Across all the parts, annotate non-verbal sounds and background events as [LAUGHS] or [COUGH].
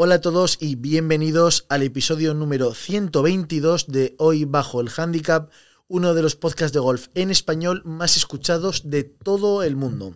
Hola a todos y bienvenidos al episodio número 122 de Hoy Bajo el Handicap, uno de los podcasts de golf en español más escuchados de todo el mundo.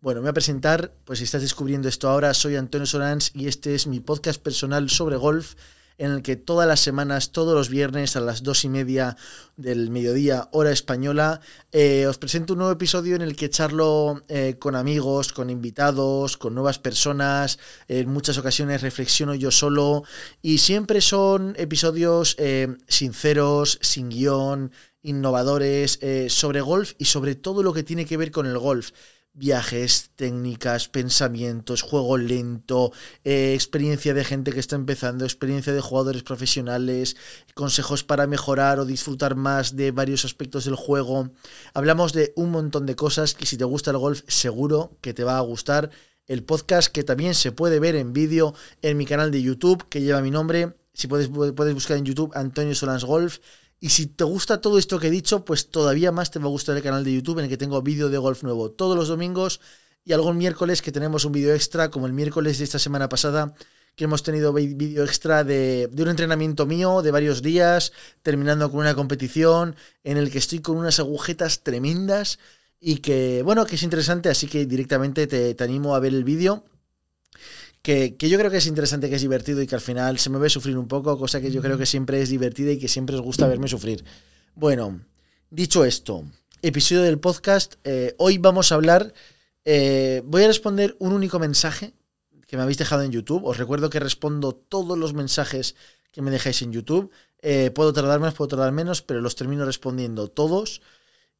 Bueno, me voy a presentar, pues si estás descubriendo esto ahora, soy Antonio Sorans y este es mi podcast personal sobre golf en el que todas las semanas, todos los viernes a las dos y media del mediodía, hora española, eh, os presento un nuevo episodio en el que charlo eh, con amigos, con invitados, con nuevas personas, en muchas ocasiones reflexiono yo solo y siempre son episodios eh, sinceros, sin guion, innovadores, sobre golf y sobre todo lo que tiene que ver con el golf viajes, técnicas, pensamientos, juego lento, eh, experiencia de gente que está empezando, experiencia de jugadores profesionales, consejos para mejorar o disfrutar más de varios aspectos del juego. Hablamos de un montón de cosas que si te gusta el golf seguro que te va a gustar. El podcast que también se puede ver en vídeo en mi canal de YouTube que lleva mi nombre. Si puedes, puedes buscar en YouTube Antonio Solans Golf. Y si te gusta todo esto que he dicho, pues todavía más te va a gustar el canal de YouTube en el que tengo vídeo de golf nuevo todos los domingos y algún miércoles que tenemos un vídeo extra, como el miércoles de esta semana pasada, que hemos tenido vídeo extra de, de, un entrenamiento mío de varios días, terminando con una competición en el que estoy con unas agujetas tremendas y que, bueno, que es interesante, así que directamente te, te animo a ver el vídeo que, yo creo que es interesante, que es divertido y que al final se me ve sufrir un poco, cosa que yo creo que siempre es divertida y que siempre os gusta verme sufrir. Bueno, dicho esto, episodio del podcast, eh, hoy vamos a hablar, eh, voy a responder un único mensaje que me habéis dejado en YouTube. Os recuerdo que respondo todos los mensajes que me dejáis en YouTube. Eh, puedo tardar más, puedo tardar menos, pero los termino respondiendo todos.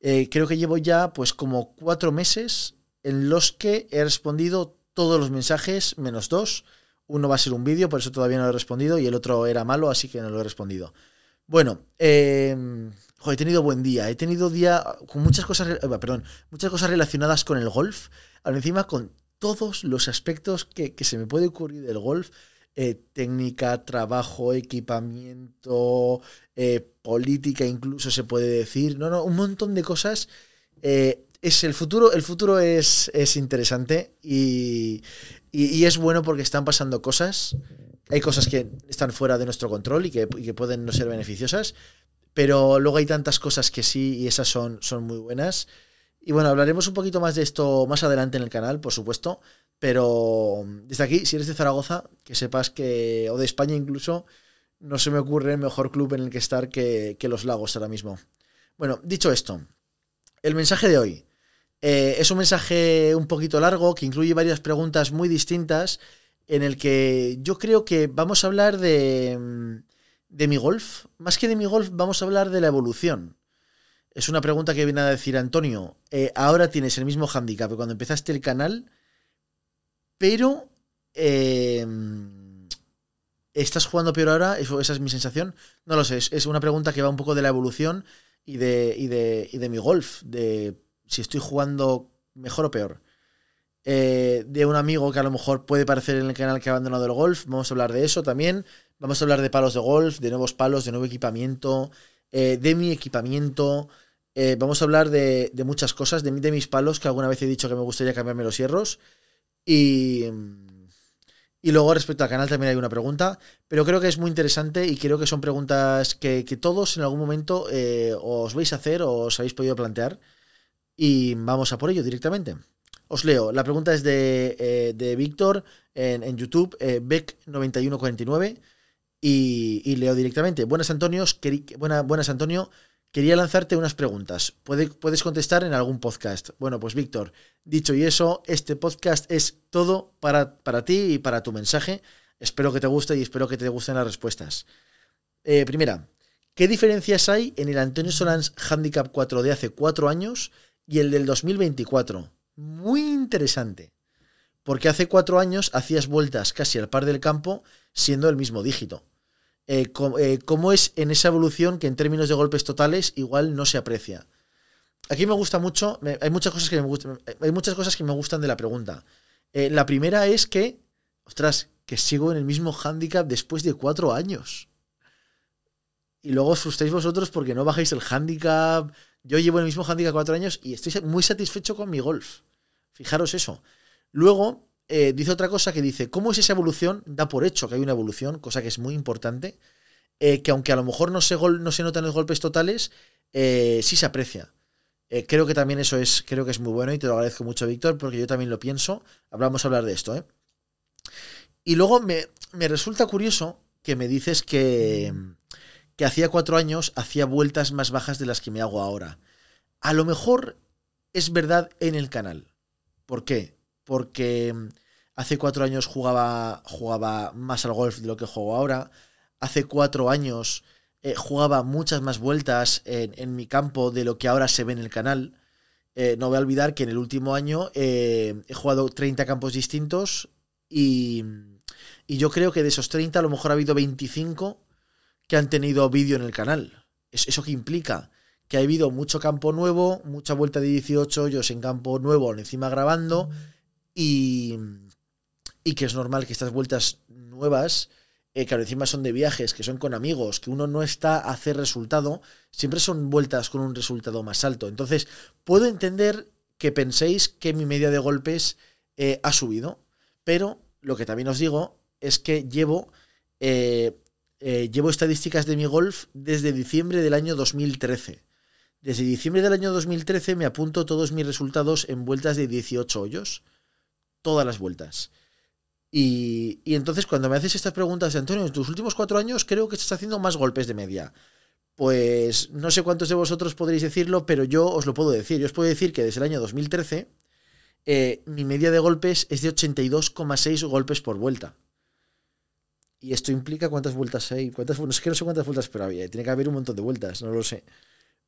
creo que llevo ya pues como cuatro meses en los que he respondido todos los mensajes, menos dos. Uno va a ser un vídeo, por eso todavía no lo he respondido, y el otro era malo, así que no lo he respondido. Bueno, eh, he tenido buen día. He tenido día con muchas cosas, eh, perdón, muchas cosas relacionadas con el golf. Ahora encima con todos los aspectos que, se me puede ocurrir del golf. Eh, técnica, trabajo, equipamiento, eh, política incluso se puede decir. No, no, un montón de cosas es el futuro, el futuro es, es interesante y, es bueno porque están pasando cosas. Hay cosas que están fuera de nuestro control y que, pueden no ser beneficiosas, pero luego hay tantas cosas que sí y esas son, son muy buenas. Y bueno, hablaremos un poquito más de esto más adelante en el canal, por supuesto, pero desde aquí, si eres de Zaragoza, que sepas que, o de España incluso, no se me ocurre mejor club en el que estar que, que los lagos ahora mismo. Bueno, dicho esto, el mensaje de hoy. Eh, es un mensaje un poquito largo que incluye varias preguntas muy distintas en el que yo creo que vamos a hablar de, mm, de mi golf. Más que de mi golf, vamos a hablar de la evolución. Es una pregunta que viene a decir Antonio. Eh, ahora tienes el mismo handicap cuando empezaste el canal, pero em, ¿estás jugando peor ahora? esa es mi sensación. No lo sé. Es, una pregunta que va un poco de la evolución y de, y de, y de mi golf. De si estoy jugando mejor o peor. Eh, de un amigo que a lo mejor puede parecer en el canal que ha abandonado el golf. Vamos a hablar de eso también. Vamos a hablar de palos de golf, de nuevos palos, de nuevo equipamiento, eh, de mi equipamiento. Eh, vamos a hablar de, muchas cosas, de, de, mis palos, que alguna vez he dicho que me gustaría cambiarme los hierros. Y, y luego respecto al canal también hay una pregunta, pero creo que es muy interesante y creo que son preguntas que, que todos en algún momento os vais a hacer o os habéis podido plantear. Y vamos a por ello directamente. Os leo, la pregunta es de, eh, Víctor en, YouTube, eh, Beck9149, y, leo directamente. Buenas, Antonio, buenas Antonio, quería lanzarte unas preguntas. puedes contestar en algún podcast. Bueno, pues Víctor, dicho y eso, este podcast es todo para, para ti y para tu mensaje. Espero que te guste y espero que te gusten las respuestas. Eh, primera, ¿qué diferencias hay en el Antonio Solans Handicap 4 de hace cuatro años y el del 2024. Muy interesante. Porque hace cuatro años hacías vueltas casi al par del campo siendo el mismo dígito. Eh, eh, ¿Cómo es en esa evolución que en términos de golpes totales igual no se aprecia? Aquí me gusta mucho, hay, muchas cosas que me gustan, hay muchas cosas que me gustan de la pregunta. Eh, la primera es que, ostras, que sigo en el mismo handicap después de cuatro años. Y luego os frustráis vosotros porque no bajáis el handicap, yo llevo el mismo handicap cuatro años y estoy muy satisfecho con mi golf. Fijaros eso. Luego, eh, dice otra cosa que dice, ¿cómo es esa evolución? Da por hecho que hay una evolución, cosa que es muy importante, eh, que aunque a lo mejor no se, gol, no se notan los golpes totales, eh, sí se aprecia. creo que también eso es, creo que es muy bueno y te lo agradezco mucho, Víctor, porque yo también lo pienso. Vamos a hablar de esto. Y luego me, me resulta curioso que me dices que, que hacía cuatro años hacía vueltas más bajas de las que me hago ahora. A lo mejor es verdad en el canal. ¿Por qué? Porque hace cuatro años jugaba, jugaba más al golf de lo que juego ahora. Hace cuatro años eh, jugaba muchas más vueltas en, mi campo de lo que ahora se ve en el canal. Eh, no voy a olvidar que en el último año eh, he jugado 30 campos distintos y, y yo creo que de esos 30 a lo mejor ha habido 25 que han tenido vídeo en el canal. ¿Eso qué implica? Que ha habido mucho campo nuevo, mucha vuelta de 18 hoyos en campo nuevo, encima grabando, y, y que es normal que estas vueltas nuevas, eh, que encima son de viajes, que son con amigos, que uno no está a hacer resultado, siempre son vueltas con un resultado más alto. Entonces, puedo entender que penséis que mi media de golpes eh, ha subido, pero lo que también os digo es que llevo, eh, eh, llevo estadísticas de mi golf desde diciembre del año 2013. Desde diciembre del año 2013 me apunto todos mis resultados en vueltas de 18 hoyos. Todas las vueltas. Y, entonces cuando me haces estas preguntas Antonio, en tus últimos cuatro años creo que estás haciendo más golpes de media. Pues no sé cuántos de vosotros podréis decirlo, pero yo os lo puedo decir. Yo os puedo decir que desde el año 2013 eh, mi media de golpes es de 82,6 golpes por vuelta. Y esto implica cuántas vueltas hay. Cuántas, no sé, no sé cuántas vueltas, pero había. Tiene que haber un montón de vueltas, no lo sé.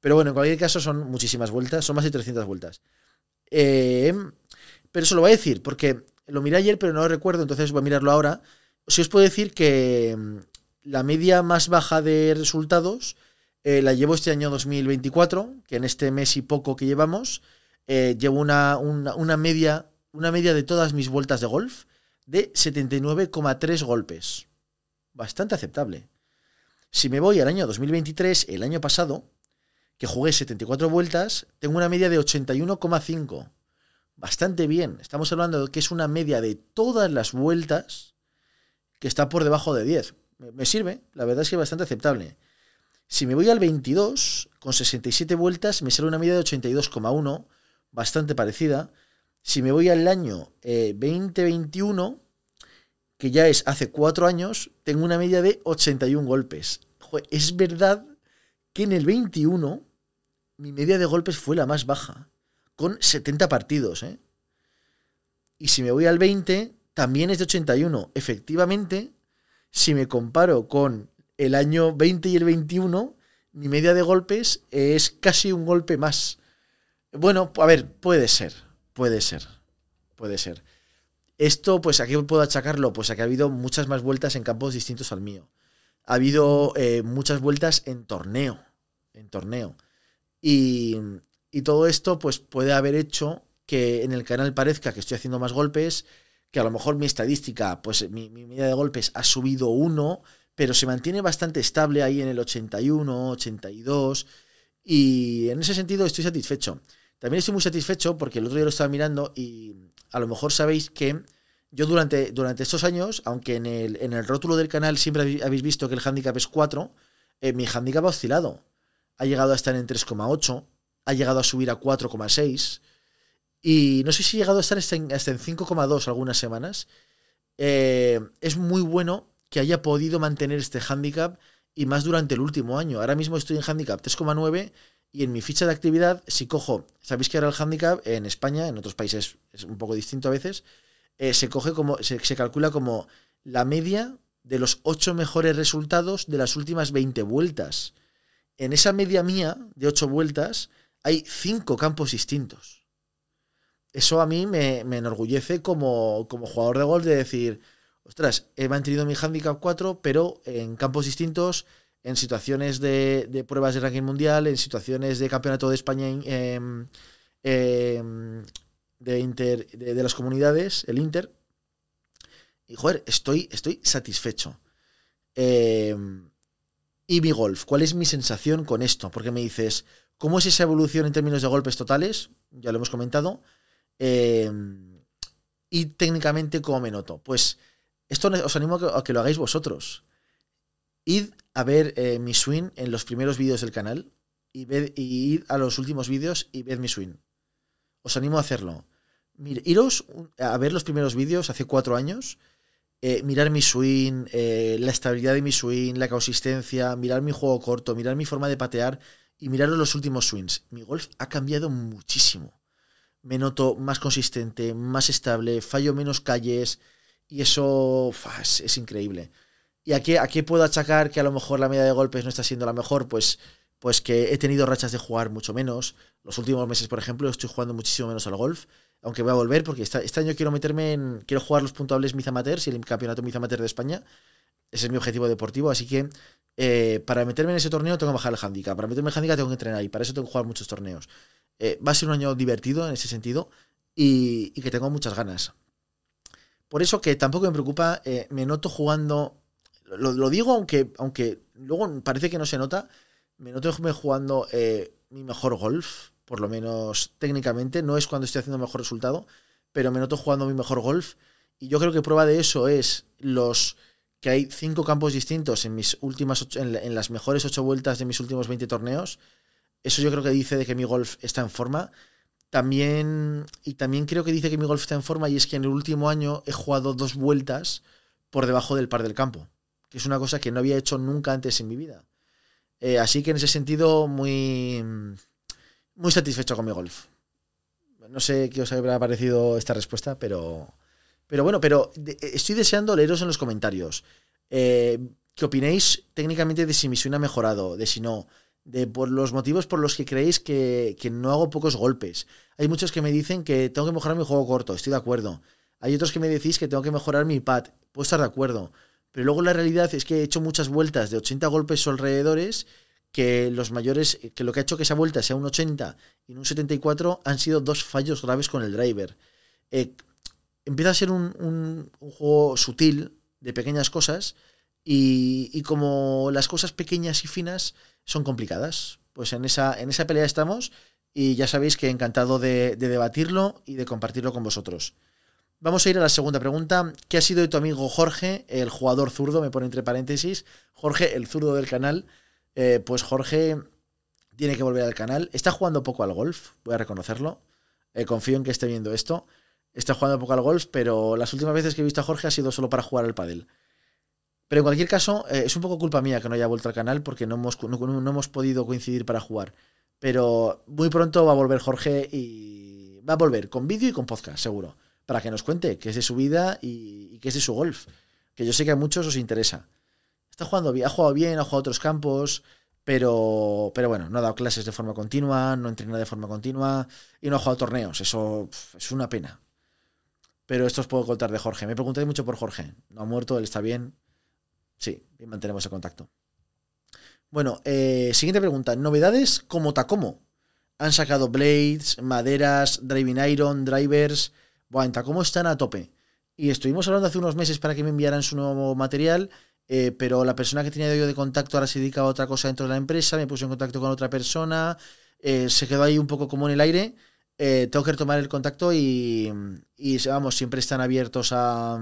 Pero bueno, en cualquier caso son muchísimas vueltas, son más de 300 vueltas. Eh, pero eso lo voy a decir, porque lo miré ayer, pero no lo recuerdo, entonces voy a mirarlo ahora. Si os puedo decir que mm, la media más baja de resultados eh, la llevo este año 2024, que en este mes y poco que llevamos, eh, llevo una, una, media, una media de todas mis vueltas de golf de 79,3 golpes bastante aceptable. Si me voy al año 2023, el año pasado, que jugué 74 vueltas, tengo una media de 81,5. Bastante bien. Estamos hablando de que es una media de todas las vueltas que está por debajo de 10. Me sirve, la verdad es que es bastante aceptable. Si me voy al 22, con 67 vueltas, me sale una media de 82,1, bastante parecida. Si me voy al año 2021, eh, que ya es hace cuatro años, tengo una media de 81 golpes. es verdad que en el 21 mi media de golpes fue la más baja, con 70 partidos. ¿eh? Y si me voy al 20, también es de 81. Efectivamente, si me comparo con el año 20 y el 21, mi media de golpes es casi un golpe más. Bueno, a ver, puede ser, puede ser, puede ser. Esto, pues, ¿a qué puedo achacarlo? Pues a que ha habido muchas más vueltas en campos distintos al mío. Ha habido eh, muchas vueltas en torneo. En torneo. Y, todo esto, pues, puede haber hecho que en el canal parezca que estoy haciendo más golpes, que a lo mejor mi estadística, pues mi, mi medida de golpes ha subido uno, pero se mantiene bastante estable ahí en el 81, 82. Y en ese sentido estoy satisfecho. También estoy muy satisfecho porque el otro día lo estaba mirando y a lo mejor sabéis que yo durante, durante estos años, aunque en el, en el rótulo del canal siempre habéis visto que el handicap es 4, eh, mi handicap ha oscilado. Ha llegado a estar en 3,8, ha llegado a subir a 4,6 y no sé si ha llegado a estar hasta en, 5,2 algunas semanas. Eh, es muy bueno que haya podido mantener este handicap y más durante el último año. Ahora mismo estoy en handicap 3,9 y en mi ficha de actividad, si cojo, sabéis que ahora el handicap en España, en otros países es un poco distinto a veces, eh, se coge como, se, calcula como la media de los ocho mejores resultados de las últimas 20 vueltas. En esa media mía de ocho vueltas hay cinco campos distintos. Eso a mí me, enorgullece como, como, jugador de golf de decir, ostras, he mantenido mi handicap 4, pero en campos distintos en situaciones de, pruebas de ranking mundial, en situaciones de campeonato de España em, em, de, inter, de, las comunidades, el Inter. Y joder, estoy, estoy satisfecho. Em, y mi golf, ¿cuál es mi sensación con esto? Porque me dices, ¿cómo es esa evolución en términos de golpes totales? Ya lo hemos comentado. y técnicamente cómo me noto. Pues esto os animo a que, lo hagáis vosotros. Id a ver eh, mi swing en los primeros vídeos del canal y, ved, y id a los últimos vídeos y ved mi swing. Os animo a hacerlo. Iros a ver los primeros vídeos hace cuatro años, eh, mirar mi swing, eh, la estabilidad de mi swing, la consistencia, mirar mi juego corto, mirar mi forma de patear y mirar los últimos swings. Mi golf ha cambiado muchísimo. Me noto más consistente, más estable, fallo menos calles y eso es, increíble. ¿Y a qué, a qué puedo achacar que a lo mejor la media de golpes no está siendo la mejor? Pues pues que he tenido rachas de jugar mucho menos. Los últimos meses, por ejemplo, estoy jugando muchísimo menos al golf aunque voy a volver porque este año quiero meterme en. Quiero jugar los puntuables Miz Amateurs y el campeonato Miz Amateur de España. Ese es mi objetivo deportivo, así que eh, para meterme en ese torneo tengo que bajar el handicap. Para meterme en el handicap tengo que entrenar y para eso tengo que jugar muchos torneos. Eh, va a ser un año divertido en ese sentido y, que tengo muchas ganas. Por eso que tampoco me preocupa, eh, me noto jugando. Lo, digo aunque, aunque luego parece que no se nota. Me noto jugando mi mejor golf por lo menos técnicamente. No es cuando estoy haciendo mejor resultado, pero me noto jugando mi mejor golf. Y yo creo que prueba de eso es los que hay cinco campos distintos en mis últimas en, las mejores ocho vueltas de mis últimos 20 torneos. Eso yo creo que dice de que mi golf está en forma. También, y también creo que dice que mi golf está en forma y es que en el último año he jugado dos vueltas por debajo del par del campo, que es una cosa que no había hecho nunca antes en mi vida. Eh, así que en ese sentido, muy, muy satisfecho con mi golf. No sé qué os habrá parecido esta respuesta, pero, pero bueno, pero estoy deseando leeros en los comentarios. Eh, ¿Qué opinéis técnicamente de si mi swing ha mejorado, de si no? De por los motivos por los que creéis que, que, no hago pocos golpes. Hay muchos que me dicen que tengo que mejorar mi juego corto, estoy de acuerdo. Hay otros que me decís que tengo que mejorar mi pad, puedo estar de acuerdo. Pero luego la realidad es que he hecho muchas vueltas de 80 golpes alrededores que los mayores, que lo que ha hecho que esa vuelta sea un 80 y un 74 han sido dos fallos graves con el driver. Eh, empieza a ser un, juego sutil de pequeñas cosas y, como las cosas pequeñas y finas son complicadas, pues en esa, en esa pelea estamos y ya sabéis que encantado de, de debatirlo y de compartirlo con vosotros. Vamos a ir a la segunda pregunta. ¿Qué ha sido de tu amigo Jorge, el jugador zurdo? Me pone entre paréntesis. Jorge, el zurdo del canal. Eh, pues Jorge tiene que volver al canal. Está jugando poco al golf, voy a reconocerlo. Eh, confío en que esté viendo esto. Está jugando poco al golf, pero las últimas veces que he visto a Jorge ha sido solo para jugar al pádel. Pero en cualquier caso, eh, es un poco culpa mía que no haya vuelto al canal porque no hemos, no, hemos podido coincidir para jugar. Pero muy pronto va a volver Jorge y va a volver con vídeo y con podcast, seguro. Para que nos cuente qué es de su vida y, qué es de su golf. Que yo sé que a muchos os interesa. Está jugando bien, ha jugado bien, ha jugado otros campos, pero, pero bueno, no ha dado clases de forma continua, no entrena de forma continua y no ha jugado torneos. Eso es una pena. Pero esto os puedo contar de Jorge. Me preguntáis mucho por Jorge. No ha muerto, él está bien. Sí, y mantenemos el contacto. Bueno, eh, siguiente pregunta. Novedades como Tacomo. Han sacado blades, maderas, driving iron, drivers. Bueno, en Tacomo están a tope. Y estuvimos hablando hace unos meses para que me enviaran su nuevo material eh, pero la persona que tenía yo de contacto ahora se dedica a otra cosa dentro de la empresa, me puso en contacto con otra persona, eh, se quedó ahí un poco como en el aire. Eh, tengo que retomar el contacto y, vamos, siempre están abiertos a,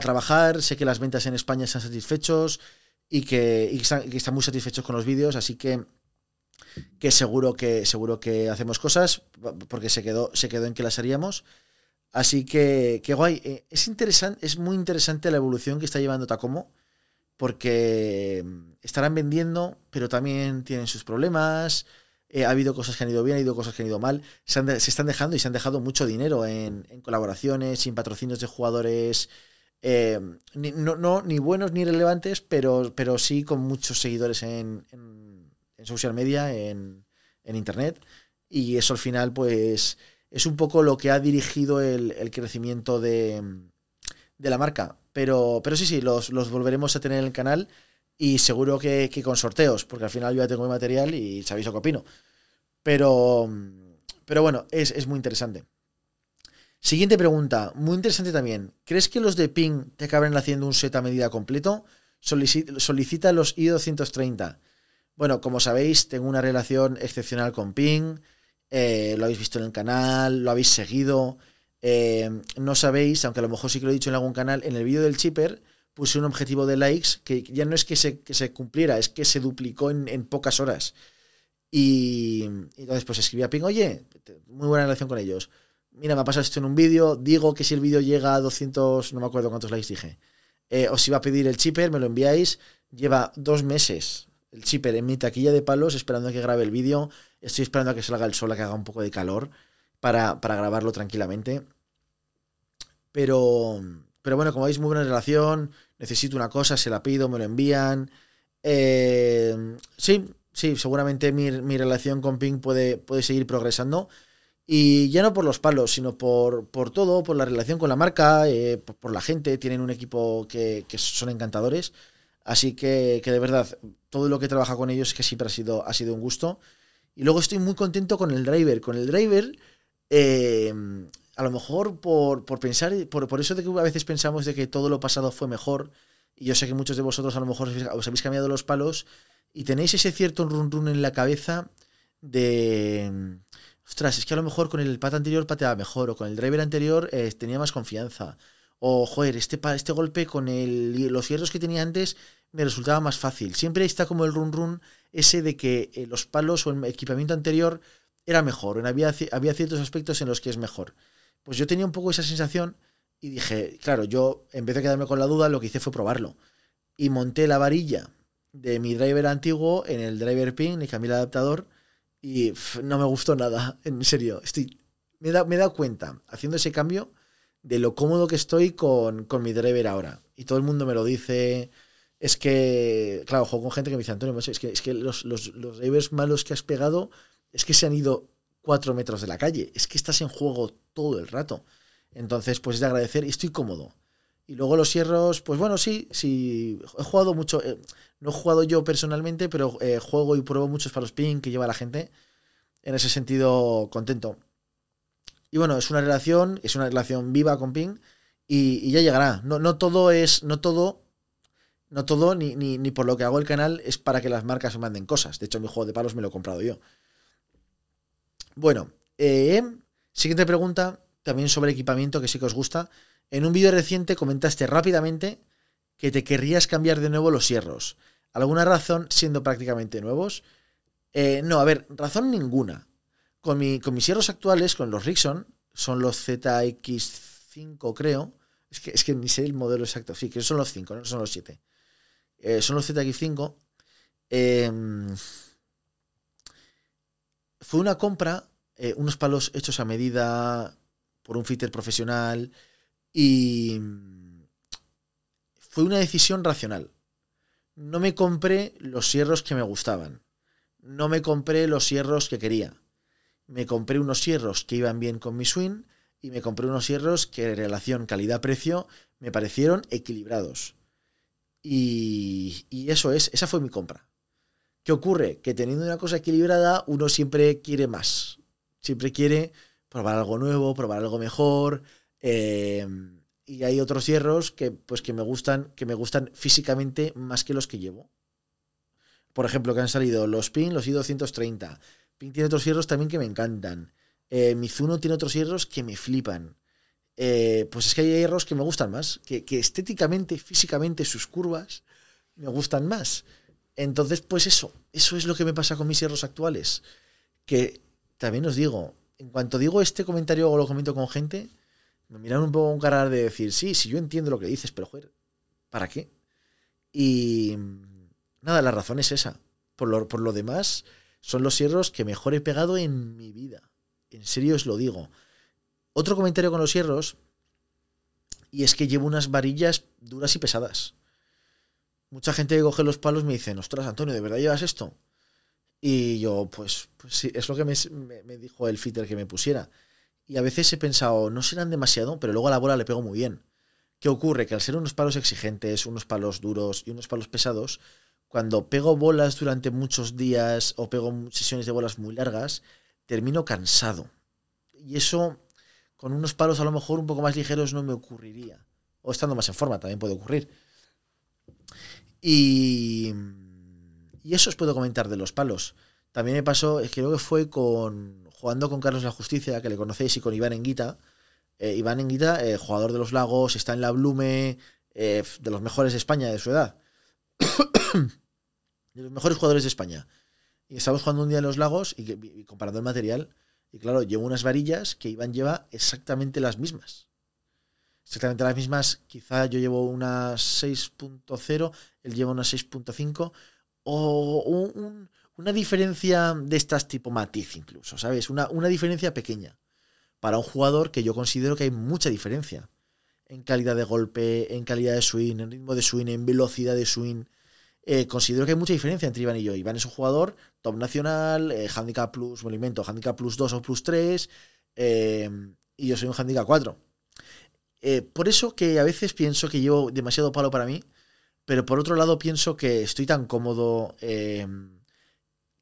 trabajar. Sé que las ventas en España están satisfechos y que, están, muy satisfechos con los vídeos, así que, que seguro que seguro que hacemos cosas porque se quedó, se quedó en que las haríamos. Así que, qué guay. Es interesante, es muy interesante la evolución que está llevando Tacomo porque mm, estarán vendiendo, pero también tienen sus problemas. Eh, ha habido cosas que han ido bien, ha habido cosas que han ido mal. Se, están dejando y se han dejado mucho dinero en, colaboraciones, sin patrocinios de jugadores. Eh, ni, no, ni buenos ni relevantes, pero, pero sí con muchos seguidores en, social media, en, internet. Y eso al final, pues, es un poco lo que ha dirigido el, crecimiento de, de la marca. Pero, pero sí, sí, los, volveremos a tener en el canal y seguro que, con sorteos, porque al final yo ya tengo mi material y sabéis lo que opino. Pero, pero bueno, es, muy interesante. Siguiente pregunta, muy interesante también. ¿Crees que los de Ping te acaben haciendo un set a medida completo? Solicita, los i230. Bueno, como sabéis, tengo una relación excepcional con Ping. Eh, lo habéis visto en el canal, lo habéis seguido. Eh, no sabéis, aunque a lo mejor sí que lo he dicho en algún canal, en el vídeo del chipper puse un objetivo de likes que ya no es que se, que se cumpliera, es que se duplicó en, en pocas horas. Y, entonces pues escribí a Ping, oye, muy buena relación con ellos. Mira, me ha pasado esto en un vídeo, digo que si el vídeo llega a 200, no me acuerdo cuántos likes dije, eh, os iba a pedir el chipper, me lo enviáis, lleva dos meses el chipper en mi taquilla de palos esperando a que grabe el vídeo, estoy esperando a que salga el sol, a que haga un poco de calor para, para grabarlo tranquilamente. Pero, pero bueno, como veis, muy buena relación. Necesito una cosa, se la pido, me lo envían. Eh, sí, sí, seguramente mi, relación con Pink puede, puede seguir progresando. Y ya no por los palos, sino por, por todo, por la relación con la marca, eh, por, la gente. Tienen un equipo que, son encantadores. Así que, que, de verdad, todo lo que trabaja con ellos es que siempre ha sido, ha sido un gusto. Y luego estoy muy contento con el driver. Con el driver, eh, a lo mejor por, por pensar, por, por, eso de que a veces pensamos de que todo lo pasado fue mejor, y yo sé que muchos de vosotros a lo mejor os habéis cambiado los palos y tenéis ese cierto run run en la cabeza de, ostras, es que a lo mejor con el pat anterior pateaba mejor, o con el driver anterior eh, tenía más confianza, o joder, este, este golpe con el, los hierros que tenía antes me resultaba más fácil. Siempre está como el run run ese de que eh, los palos o el equipamiento anterior era mejor, había, había ciertos aspectos en los que es mejor. Pues yo tenía un poco esa sensación y dije, claro, yo en vez de quedarme con la duda, lo que hice fue probarlo. Y monté la varilla de mi driver antiguo en el driver pin, y cambié el adaptador y no me gustó nada, [LAUGHS] en serio. Estoy, me, me he dado cuenta, haciendo ese cambio, de lo cómodo que estoy con, con mi driver ahora. Y todo el mundo me lo dice. Es que, claro, juego con gente que me dice, Antonio, es que, es que los, los, los malos que has pegado es que se han ido cuatro metros de la calle. Es que estás en juego todo el rato. Entonces, pues es de agradecer y estoy cómodo. Y luego los hierros, pues bueno, sí, sí, he jugado mucho, eh, no he jugado yo personalmente, pero eh, juego y pruebo muchos para los ping que lleva la gente. En ese sentido, contento. Y bueno, es una relación, es una relación viva con ping y, ya llegará. No, no, todo es, no todo, no todo, ni, ni, ni por lo que hago el canal es para que las marcas me manden cosas. De hecho, mi juego de palos me lo he comprado yo. Bueno, eh, siguiente pregunta, también sobre equipamiento, que sí que os gusta. En un vídeo reciente comentaste rápidamente que te querrías cambiar de nuevo los hierros. ¿Alguna razón siendo prácticamente nuevos? Eh, no, a ver, razón ninguna. Con, mi, con mis hierros actuales, con los Rixon, son los ZX5 creo. Es que, es que ni sé el modelo exacto. Sí, que son los 5, no son los 7. Eh, son los ZX5. Em, fue una compra, eh, unos palos hechos a medida por un fitter profesional y fue una decisión racional. No me compré los hierros que me gustaban. No me compré los hierros que quería. Me compré unos hierros que iban bien con mi swing y me compré unos hierros que en relación calidad-precio me parecieron equilibrados. Y, y eso es, esa fue mi compra. ¿Qué ocurre? Que teniendo una cosa equilibrada, uno siempre quiere más. Siempre quiere probar algo nuevo, probar algo mejor. Eh, y hay otros hierros que, pues, que, me gustan, que me gustan físicamente más que los que llevo. Por ejemplo, que han salido los PIN, los I230. PIN tiene otros hierros también que me encantan. Eh, Mizuno tiene otros hierros que me flipan. Eh, pues es que hay hierros que me gustan más, que, estéticamente, físicamente, sus curvas me gustan más. Entonces, pues eso, eso es lo que me pasa con mis hierros actuales. Que también os digo, en cuanto digo este comentario o lo comento con gente, me miran un poco un cara de decir, sí, sí, yo entiendo lo que dices, pero joder, ¿para qué? Y nada, la razón es esa. Por lo, por lo demás, son los hierros que mejor he pegado en mi vida. En serio os lo digo. Otro comentario con los hierros, y es que llevo unas varillas duras y pesadas. Mucha gente que coge los palos me dice, ostras, Antonio, ¿de verdad llevas esto? Y yo, pues, pues sí, es lo que me, me, dijo el fitter que me pusiera. Y a veces he pensado, no serán demasiado, pero luego a la bola le pego muy bien. ¿Qué ocurre? Que al ser unos palos exigentes, unos palos duros y unos palos pesados, cuando pego bolas durante muchos días o pego sesiones de bolas muy largas, termino cansado. Y eso, con unos palos a lo mejor un poco más ligeros, no me ocurriría. O estando más en forma, también puede ocurrir. Y y eso os puedo comentar de los palos. También me pasó, creo que fue con jugando con Carlos La Justicia, que le conocéis, y con Iván Enguita. Eh, Iván Enguita, eh, jugador de los Lagos, está en la Blume, eh, de los mejores de España de su edad. [COUGHS] de los mejores jugadores de España. Y estamos jugando un día en los Lagos y, y comparando el material. Y claro, llevo unas varillas que Iván lleva exactamente las mismas. Exactamente las mismas. Quizá yo llevo unas 6.0, él lleva unas 6.5. O un- un- una diferencia de estas tipo matiz incluso, ¿sabes? Una, una diferencia pequeña. Para un jugador que yo considero que hay mucha diferencia. En calidad de golpe, en calidad de swing, en ritmo de swing, en velocidad de swing. Eh, considero que hay mucha diferencia entre Iván y yo. Iván es un jugador top nacional, eh, handicap plus, lo invento, handicap plus 2 o plus 3, eh, y yo soy un handicap 4. Eh, por eso que a veces pienso que llevo demasiado palo para mí, pero por otro lado pienso que estoy tan cómodo,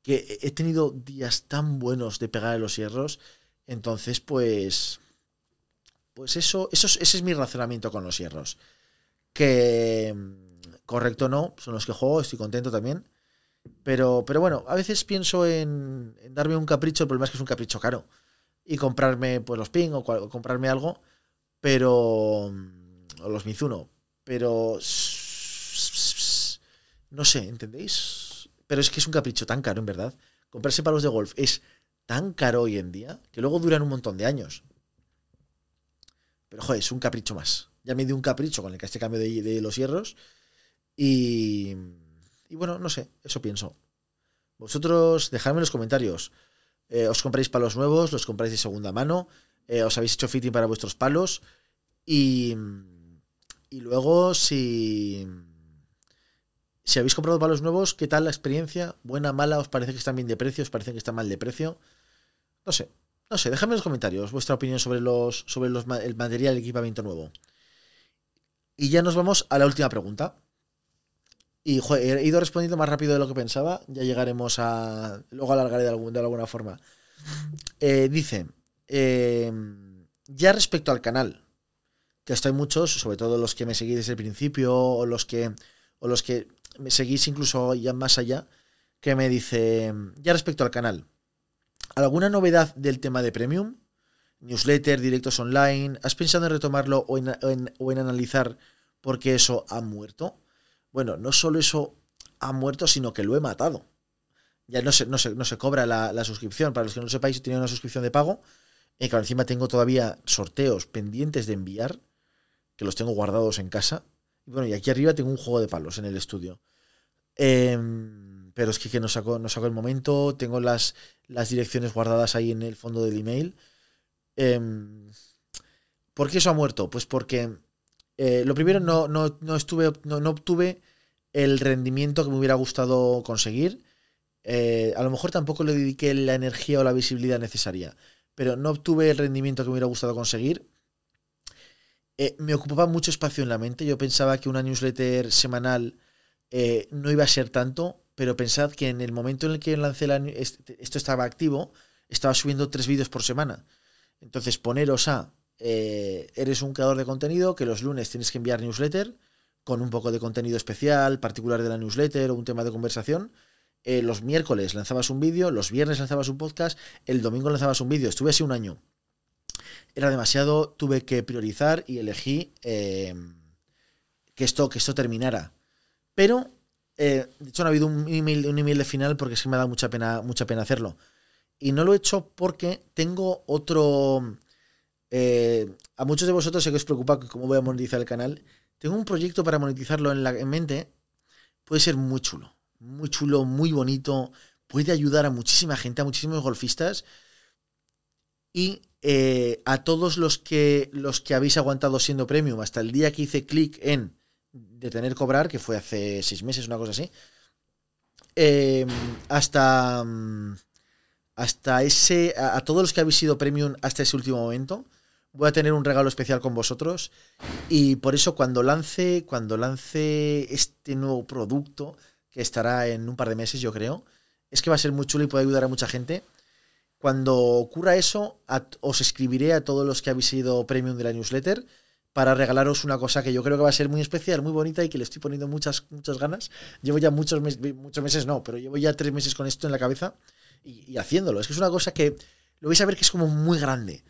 que he tenido días tan buenos de pegar a los hierros, entonces pues... Pues eso, eso es- ese es mi razonamiento con los hierros. Que correcto o no, son los que juego, estoy contento también. Pero, pero bueno, a veces pienso en, en darme un capricho, el problema es que es un capricho caro. Y comprarme pues los ping o, comprarme algo, pero... O los Mizuno. Pero... No sé, ¿entendéis? Pero es que es un capricho tan caro, en verdad. Comprarse palos de golf es tan caro hoy en día que luego duran un montón de años. Pero joder, es un capricho más. Ya me di un capricho con el que este cambio de, de los hierros. Y, y bueno, no sé, eso pienso. Vosotros dejadme en los comentarios. Eh, ¿Os compráis palos nuevos? ¿Los compráis de segunda mano? Eh, ¿Os habéis hecho fitting para vuestros palos? Y, y luego, si, si habéis comprado palos nuevos, ¿qué tal la experiencia? ¿Buena, mala? ¿Os parece que están bien de precio? ¿Os parece que están mal de precio? No sé, no sé, dejadme en los comentarios vuestra opinión sobre, los, sobre los, el material, el equipamiento nuevo. Y ya nos vamos a la última pregunta. Y he ido respondiendo más rápido de lo que pensaba. Ya llegaremos a. Luego alargaré de, algún- de alguna forma. Eh, dice: eh, Ya respecto al canal, que esto hay muchos, sobre todo los que me seguís desde el principio, o los que, o los que me seguís incluso ya más allá, que me dice: Ya respecto al canal, ¿alguna novedad del tema de Premium? Newsletter, directos online. ¿Has pensado en retomarlo o en, o en- o en analizar por qué eso ha muerto? Bueno, no solo eso ha muerto, sino que lo he matado. Ya no se, no se, no se cobra la, la suscripción. Para los que no sepáis, tenía una suscripción de pago. Y que encima tengo todavía sorteos pendientes de enviar, que los tengo guardados en casa. Y bueno, y aquí arriba tengo un juego de palos en el estudio. Em, pero es que, que no, saco, no saco el momento. Tengo las, las direcciones guardadas ahí en el fondo del email. Em, ¿Por qué eso ha muerto? Pues porque eh, lo primero no, no, no estuve, no, no obtuve el rendimiento que me hubiera gustado conseguir. Eh, a lo mejor tampoco le dediqué la energía o la visibilidad necesaria, pero no obtuve el rendimiento que me hubiera gustado conseguir. Eh, me ocupaba mucho espacio en la mente. Yo pensaba que una newsletter semanal no iba a ser tanto, pero pensad que en el momento en el que lancé la, este- esto estaba activo, estaba subiendo tres vídeos por semana. Entonces poneros a, eh, eres un creador de contenido que los lunes tienes que enviar newsletter con un poco de contenido especial, particular de la newsletter o un tema de conversación. Eh, los miércoles lanzabas un vídeo, los viernes lanzabas un podcast, el domingo lanzabas un vídeo. Estuve así un año. Era demasiado, tuve que priorizar y elegí eh, que, esto, que esto terminara. Pero, de hecho, no ha habido un email, un email de final porque es que me da mucha pena, mucha pena hacerlo. Y no lo he hecho porque tengo otro... eh, a muchos de vosotros sé que os preocupa cómo voy a monetizar el canal. Tengo un proyecto para monetizarlo en, la, en mente. Puede ser muy chulo. Muy chulo, muy bonito. Puede ayudar a muchísima gente, a muchísimos golfistas. Y eh, a todos los que, los que habéis aguantado siendo premium hasta el día que hice clic en detener cobrar, que fue hace seis meses, una cosa así. eh, hasta... mm, hasta ese, a, a todos los que habéis sido premium hasta ese último momento, voy a tener un regalo especial con vosotros y por eso cuando lance, cuando lance este nuevo producto que estará en un par de meses, yo creo, es que va a ser muy chulo y puede ayudar a mucha gente. Cuando ocurra eso, os escribiré a todos los que habéis sido premium de la newsletter para regalaros una cosa que yo creo que va a ser muy especial, muy bonita y que le estoy poniendo muchas, muchas ganas. Llevo ya muchos, mes- muchos meses, no, pero llevo ya tres meses con esto en la cabeza y, y haciéndolo. Es que es una cosa que lo vais a ver que es como muy grande.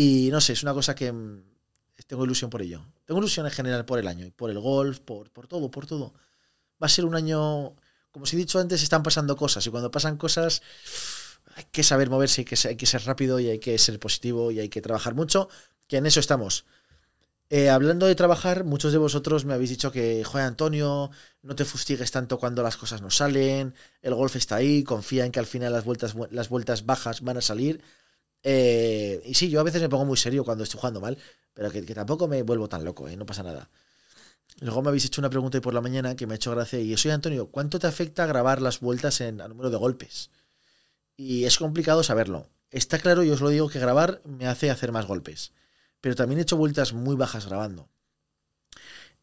Y no sé, es una cosa que mm, tengo ilusión por ello. Tengo ilusión en general por el año, por el golf, por, por todo, por todo. Va a ser un año, como os he dicho antes, están pasando cosas y cuando pasan cosas hay que saber moverse, hay que, ser, hay que ser rápido y hay que ser positivo y hay que trabajar mucho, que en eso estamos. Eh, hablando de trabajar, muchos de vosotros me habéis dicho que, joder, Antonio, no te fustigues tanto cuando las cosas no salen, el golf está ahí, confía en que al final las vueltas, las vueltas bajas van a salir. Eh, y sí, yo a veces me pongo muy serio cuando estoy jugando mal, pero que, tampoco me vuelvo tan loco, ¿eh? no pasa nada. Luego me habéis hecho una pregunta por la mañana que me ha hecho gracia y soy Antonio, ¿cuánto te afecta grabar las vueltas en a número de golpes? Y es complicado saberlo. Está claro, y os lo digo, que grabar me hace hacer más golpes pero también he hecho vueltas muy bajas grabando.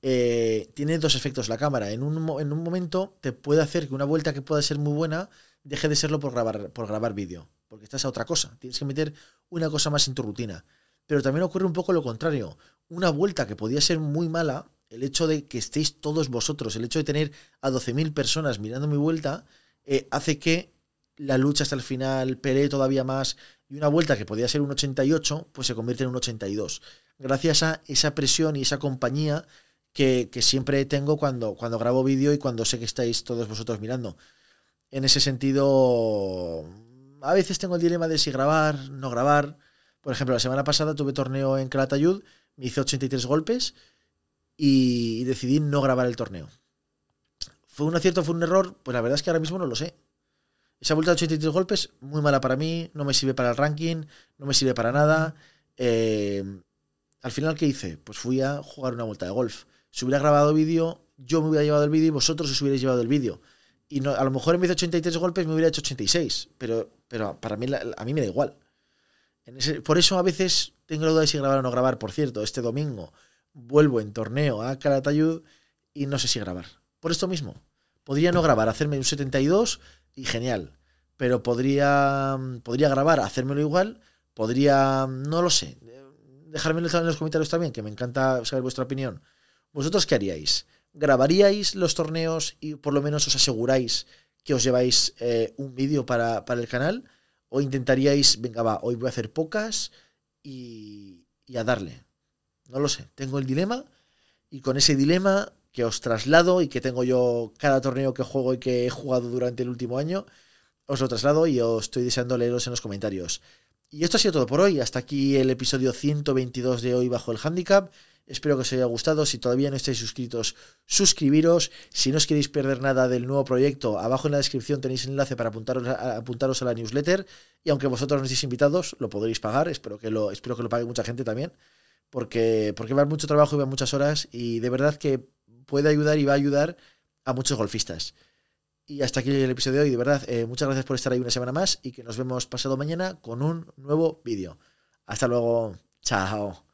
Eh, tiene dos efectos la cámara. En un, en un, momento te puede hacer que una vuelta que pueda ser muy buena deje de serlo por grabar, por grabar vídeo, porque estás a otra cosa. Tienes que meter una cosa más en tu rutina. Pero también ocurre un poco lo contrario. Una vuelta que podía ser muy mala, el hecho de que estéis todos vosotros, el hecho de tener a 12.000 personas mirando mi vuelta, eh, hace que la lucha hasta el final pelee todavía más y una vuelta que podía ser un 88, pues se convierte en un 82. Gracias a esa presión y esa compañía que, siempre tengo cuando, cuando grabo vídeo y cuando sé que estáis todos vosotros mirando. En ese sentido, a veces tengo el dilema de si grabar, no grabar. Por ejemplo, la semana pasada tuve torneo en Calatayud, me hice 83 golpes y decidí no grabar el torneo. ¿Fue un acierto, fue un error? Pues la verdad es que ahora mismo no lo sé. Esa vuelta de 83 golpes, muy mala para mí, no me sirve para el ranking, no me sirve para nada. Eh, al final, ¿qué hice? Pues fui a jugar una vuelta de golf. Si hubiera grabado vídeo, yo me hubiera llevado el vídeo y vosotros os hubierais llevado el vídeo. Y no, a lo mejor en vez de 83 golpes me hubiera hecho 86, pero, pero para mí, a mí me da igual. por eso a veces tengo la duda de si grabar o no grabar. Por cierto, este domingo vuelvo en torneo a Calatayud y no sé si grabar. Por esto mismo. Podría no grabar, hacerme un 72 y genial. Pero podría, podría grabar, hacérmelo igual, podría, no lo sé, dejármelo en los comentarios también, que me encanta saber vuestra opinión. ¿Vosotros qué haríais? ¿Grabaríais los torneos y por lo menos os aseguráis que os lleváis eh, un vídeo para, el canal? ¿O intentaríais, venga, va, hoy voy a hacer pocas y, y a darle? No lo sé, tengo el dilema y con ese dilema que os traslado y que tengo yo cada torneo que juego y que he jugado durante el último año, os lo traslado y os estoy deseando leeros en los comentarios. Y esto ha sido todo por hoy. Hasta aquí el episodio 122 de hoy bajo el handicap. Espero que os haya gustado. Si todavía no estáis suscritos, suscribiros. Si no os queréis perder nada del nuevo proyecto, abajo en la descripción tenéis el enlace para apuntaros a, la newsletter. Y aunque vosotros no estéis invitados, lo podréis pagar. Espero que lo, espero que lo pague mucha gente también. Porque, porque va mucho trabajo y va muchas horas. Y de verdad que puede ayudar y va a ayudar a muchos golfistas. Y hasta aquí el episodio de hoy. De verdad, eh, muchas gracias por estar ahí una semana más y que nos vemos pasado mañana con un nuevo vídeo. Hasta luego. Chao.